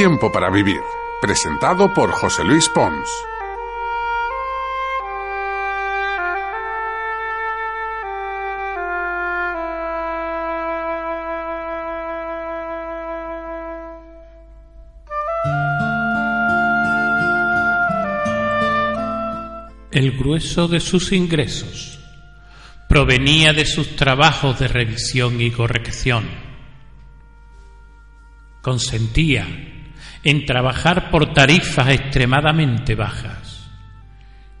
Tiempo para vivir, presentado por José Luis Pons. El grueso de sus ingresos provenía de sus trabajos de revisión y corrección. Consentía en trabajar por tarifas extremadamente bajas,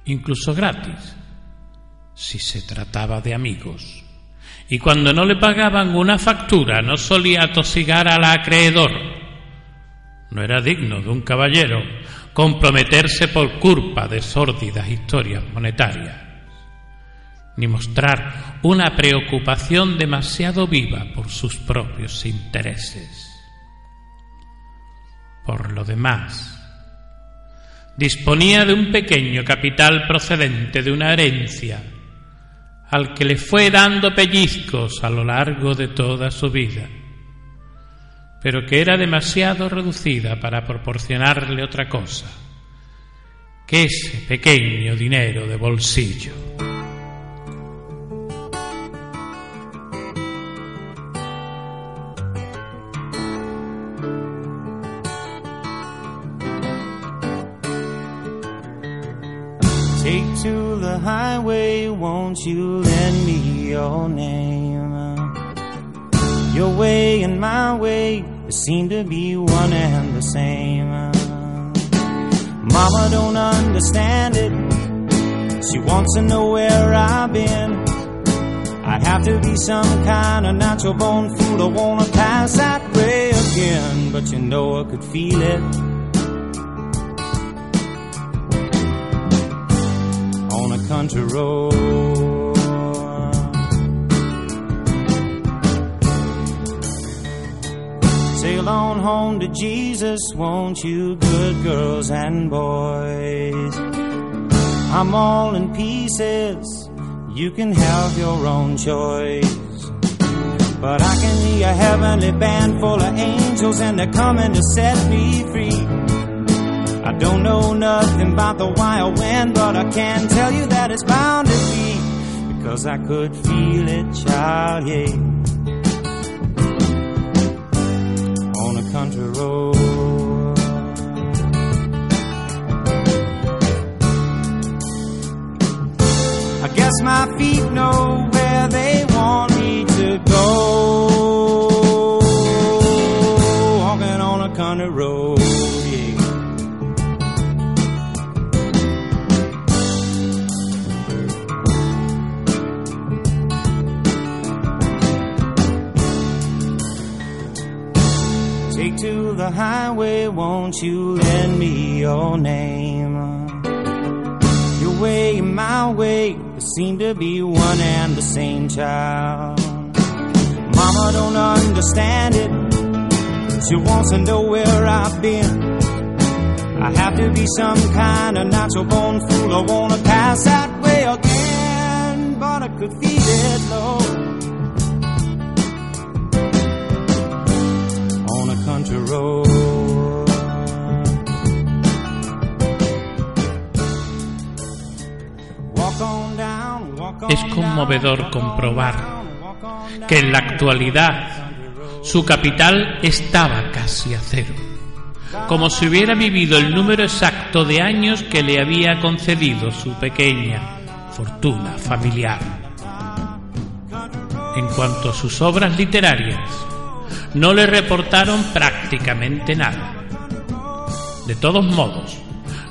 incluso gratis, si se trataba de amigos. Y cuando no le pagaban una factura no solía atosigar al acreedor. No era digno de un caballero comprometerse por culpa de sórdidas historias monetarias, ni mostrar una preocupación demasiado viva por sus propios intereses. Por lo demás, disponía de un pequeño capital procedente de una herencia al que le fue dando pellizcos a lo largo de toda su vida, pero que era demasiado reducida para proporcionarle otra cosa que ese pequeño dinero de bolsillo. Highway, won't you lend me your name? Your way and my way seem to be one and the same. Mama don't understand it. She wants to know where I've been. I'd have to be some kind of natural born fool. I wanna pass that way again, but you know I could feel it. Country road. Sail on home to Jesus, won't you, good girls and boys? I'm all in pieces, you can have your own choice. But I can hear a heavenly band full of angels, and they're coming to set me free. Don't know nothing about the wild wind, but I can tell you that it's bound to be because I could feel it, child, yeah. On a country road. I guess my feet know won't you lend me your name? Your way and my way seem to be one and the same child. Mama don't understand it. She wants to know where I've been. I have to be some kind of natural born fool. I wanna pass that way again, but I could feel it, Lord. Comprobar que en la actualidad su capital estaba casi a cero, como si hubiera vivido el número exacto de años que le había concedido su pequeña fortuna familiar. En cuanto a sus obras literarias, no le reportaron prácticamente nada. De todos modos,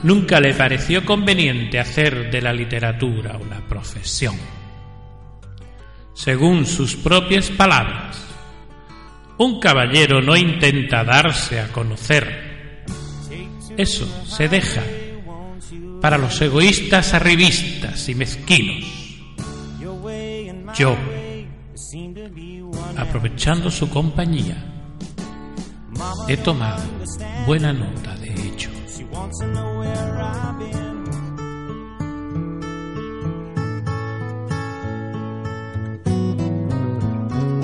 nunca le pareció conveniente hacer de la literatura una profesión. Según sus propias palabras, un caballero no intenta darse a conocer. Eso se deja para los egoístas arribistas y mezquinos. Yo, aprovechando su compañía, he tomado buena nota de hecho.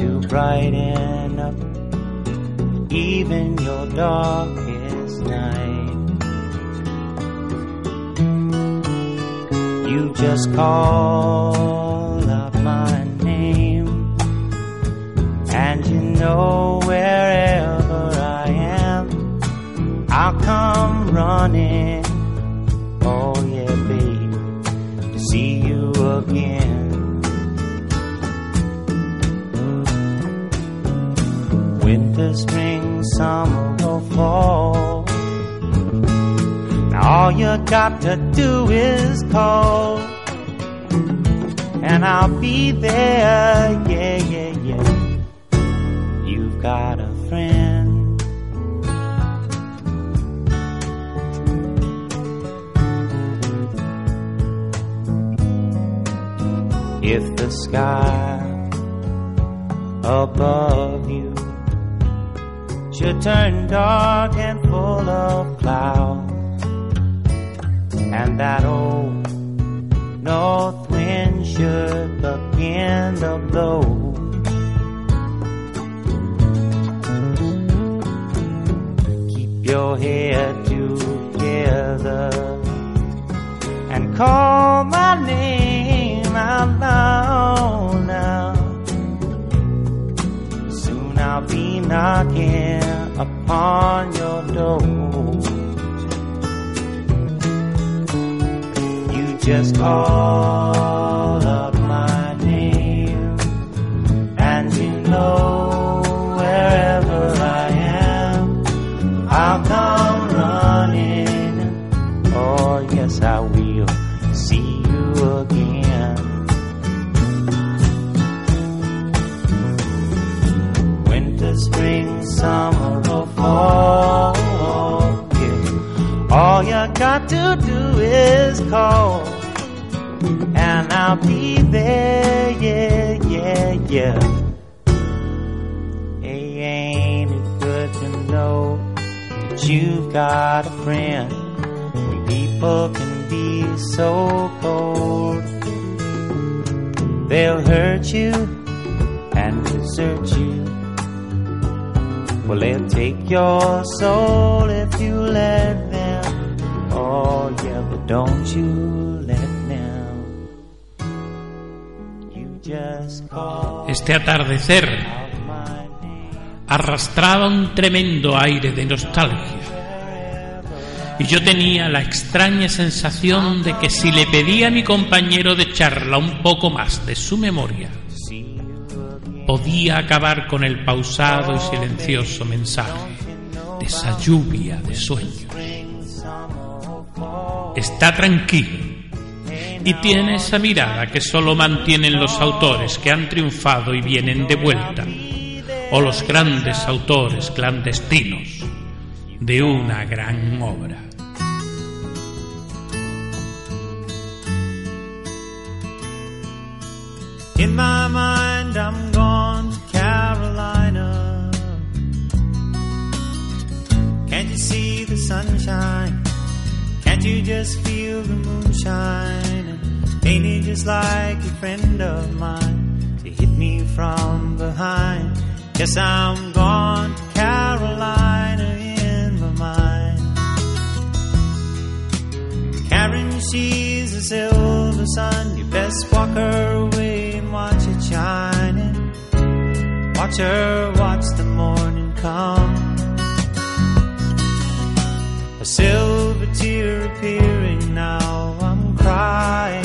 to brighten up even your darkest night. You just call out my name, and you know wherever I am, I'll come running. Oh, yeah, babe, to see you again. Spring, summer, or fall. Now all you got to do is call, and I'll be there. Yeah, yeah, yeah. You've got a friend. If the sky above you should turn dark and full of clouds, and that old north wind should begin to blow. Keep your head together and call my name out loud now. I'll be knocking upon your door. You just call to do is call, and I'll be there. Yeah, yeah, yeah. Hey, ain't it good to know that you've got a friend? When people can be so cold, they'll hurt you and desert you. Well, they'll take your soul if you let Este atardecer arrastraba un tremendo aire de nostalgia. Y yo tenía la extraña sensación de que si le pedía a mi compañero de charla un poco más de su memoria, podía acabar con el pausado y silencioso mensaje de esa lluvia de sueños. Está tranquilo y tiene esa mirada que solo mantienen los autores que han triunfado y vienen de vuelta, o los grandes autores clandestinos de una gran obra. In my mind, I'm gone Carolina. Can't you see the sunshine? Can't you just feel the moonshine? And ain't it just like a friend of mine to hit me from behind? Guess I'm gone to Carolina in my mind. Karen, she's a silver sun, you best walk her away and watch it shining. Watch her watch the morning come. A silver tear now, I'm crying,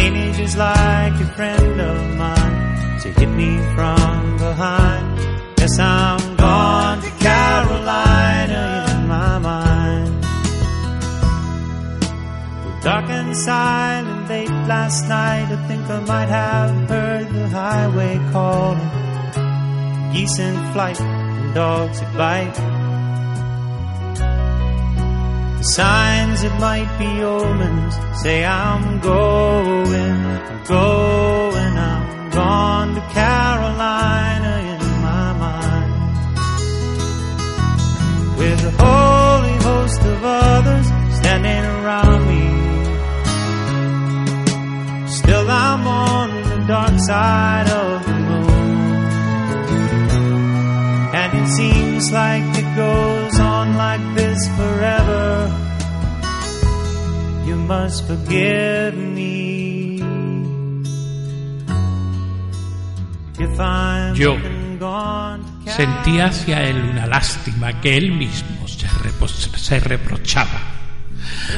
Ain't it just like a friend of mine to hit me from behind? Yes, I'm gone to Carolina in my mind. Dark and silent late last night, I think I might have heard the highway calling. Geese in flight and dogs that bite. The signs that might be omens say I'm going, I'm going, I'm gone to Carolina in my mind. With a holy host of others standing around me. Still I'm on the dark side of the moon. And it seems like it goes on like this forever. You must forgive me. If I'm Yo Sentía hacia él una lástima que él mismo se reprochaba.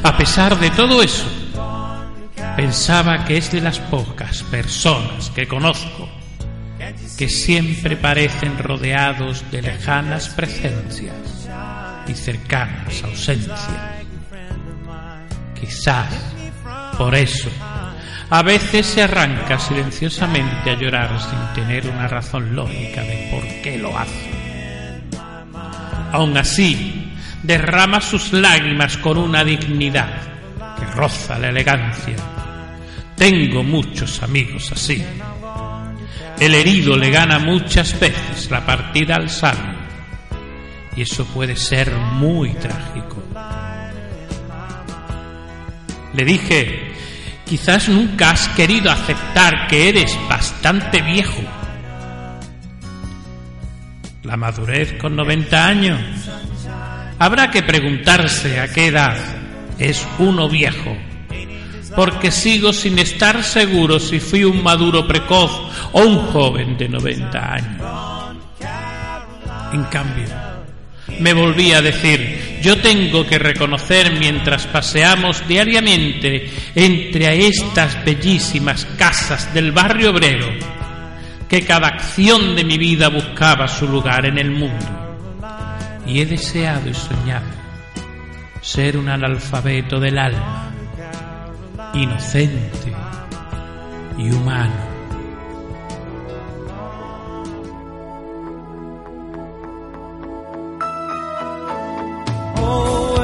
A pesar de todo eso, pensaba que es de las pocas personas que conozco que siempre parecen rodeados de lejanas presencias y cercanas ausencias. Quizás por eso a veces se arranca silenciosamente a llorar sin tener una razón lógica de por qué lo hace. Aún así, derrama sus lágrimas con una dignidad que roza la elegancia. Tengo muchos amigos así. El herido le gana muchas veces la partida al sabio. Y eso puede ser muy trágico. Le dije, quizás nunca has querido aceptar que eres bastante viejo. La madurez con 90 años. Habrá que preguntarse a qué edad es uno viejo, porque sigo sin estar seguro si fui un maduro precoz o un joven de 90 años. En cambio, me volví a decir, yo tengo que reconocer mientras paseamos diariamente entre estas bellísimas casas del barrio obrero, que cada acción de mi vida buscaba su lugar en el mundo. Y he deseado y soñado ser un analfabeto del alma, inocente y humano. Oh,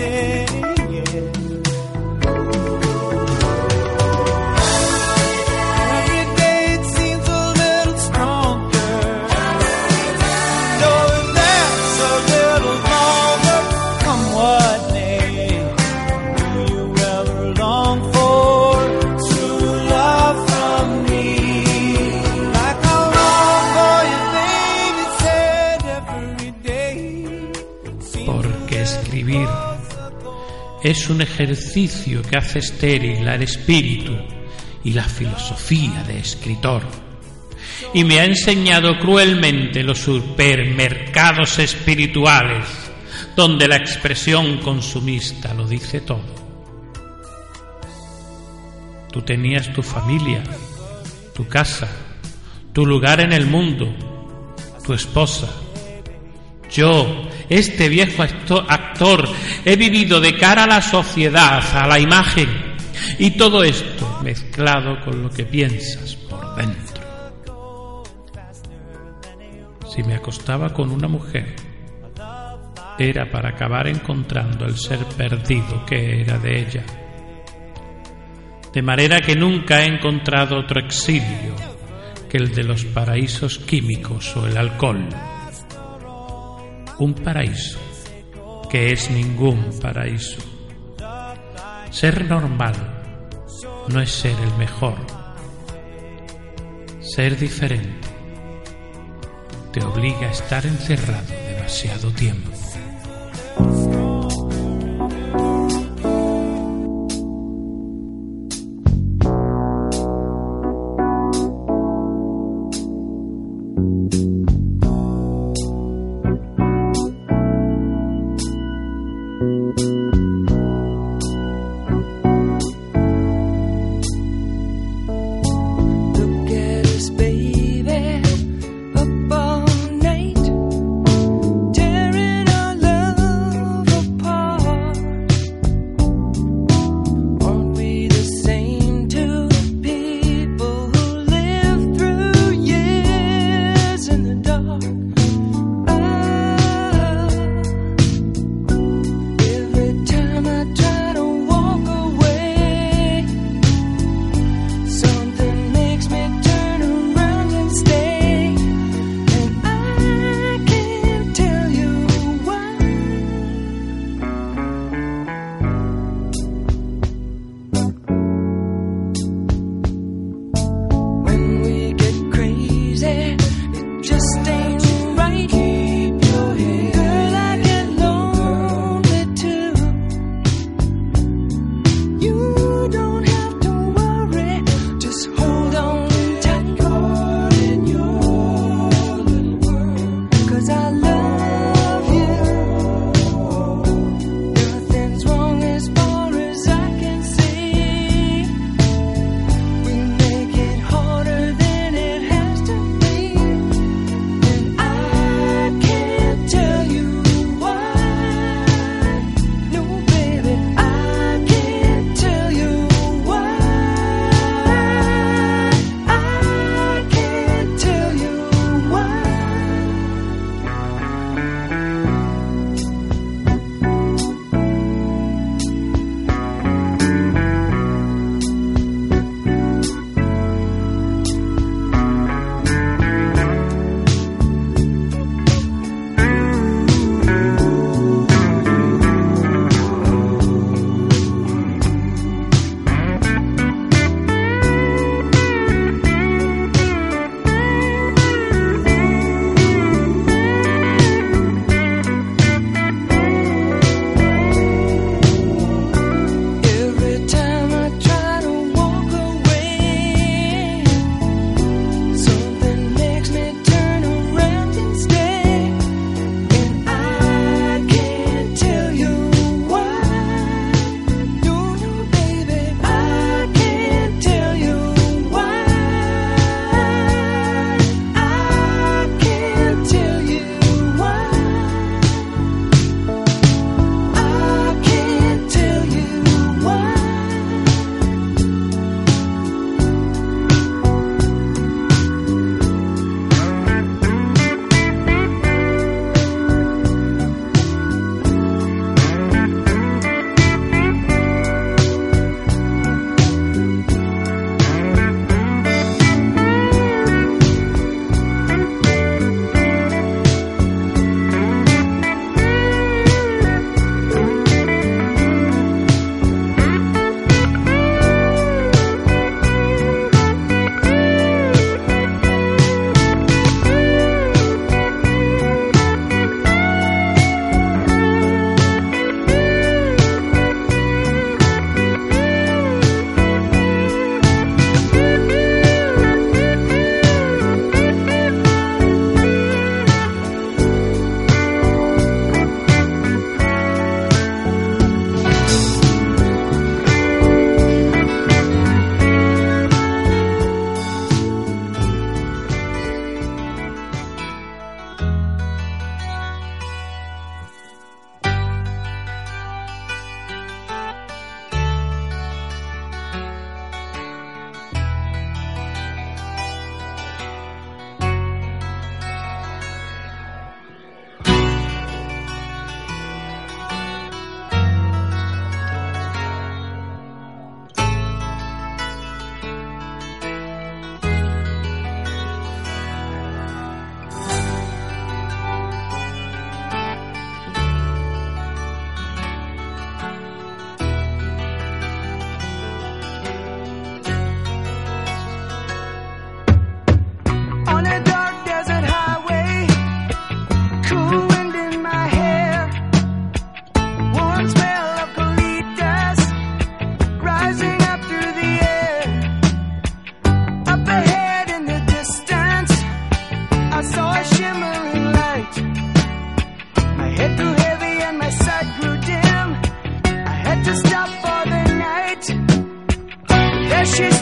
again. Es un ejercicio que hace estéril al espíritu y la filosofía de escritor. Y me ha enseñado cruelmente los supermercados espirituales, donde la expresión consumista lo dice todo. Tú tenías tu familia, tu casa, tu lugar en el mundo, tu esposa, yo, este viejo acto- actor, he vivido de cara a la sociedad, a la imagen, y todo esto mezclado con lo que piensas por dentro. Si me acostaba con una mujer, era para acabar encontrando el ser perdido que era de ella. De manera que nunca he encontrado otro exilio que el de los paraísos químicos o el alcohol un paraíso que es ningún paraíso. Ser normal no es ser el mejor. Ser diferente te obliga a estar encerrado demasiado tiempo. precious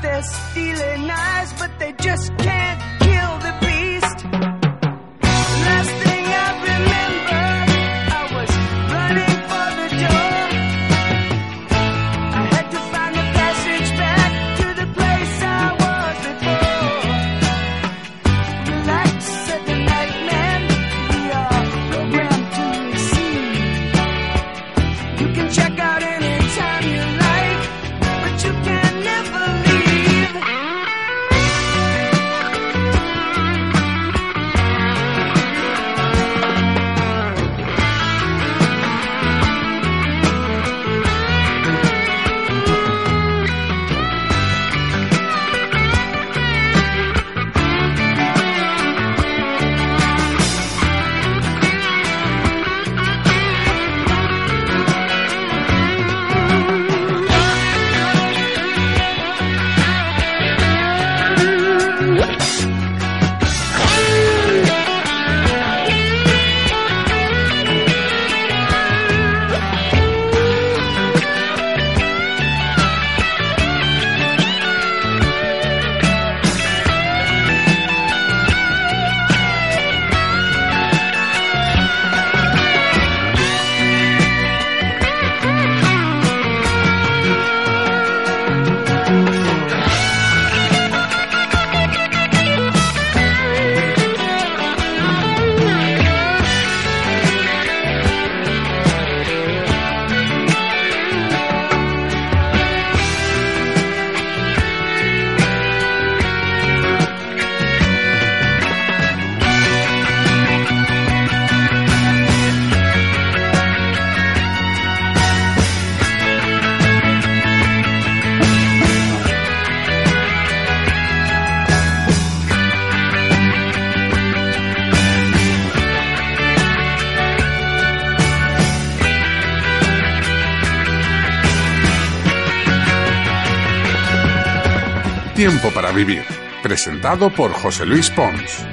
They're stealing eyes, but they just can't Tiempo para Vivir, presentado por José Luis Pons.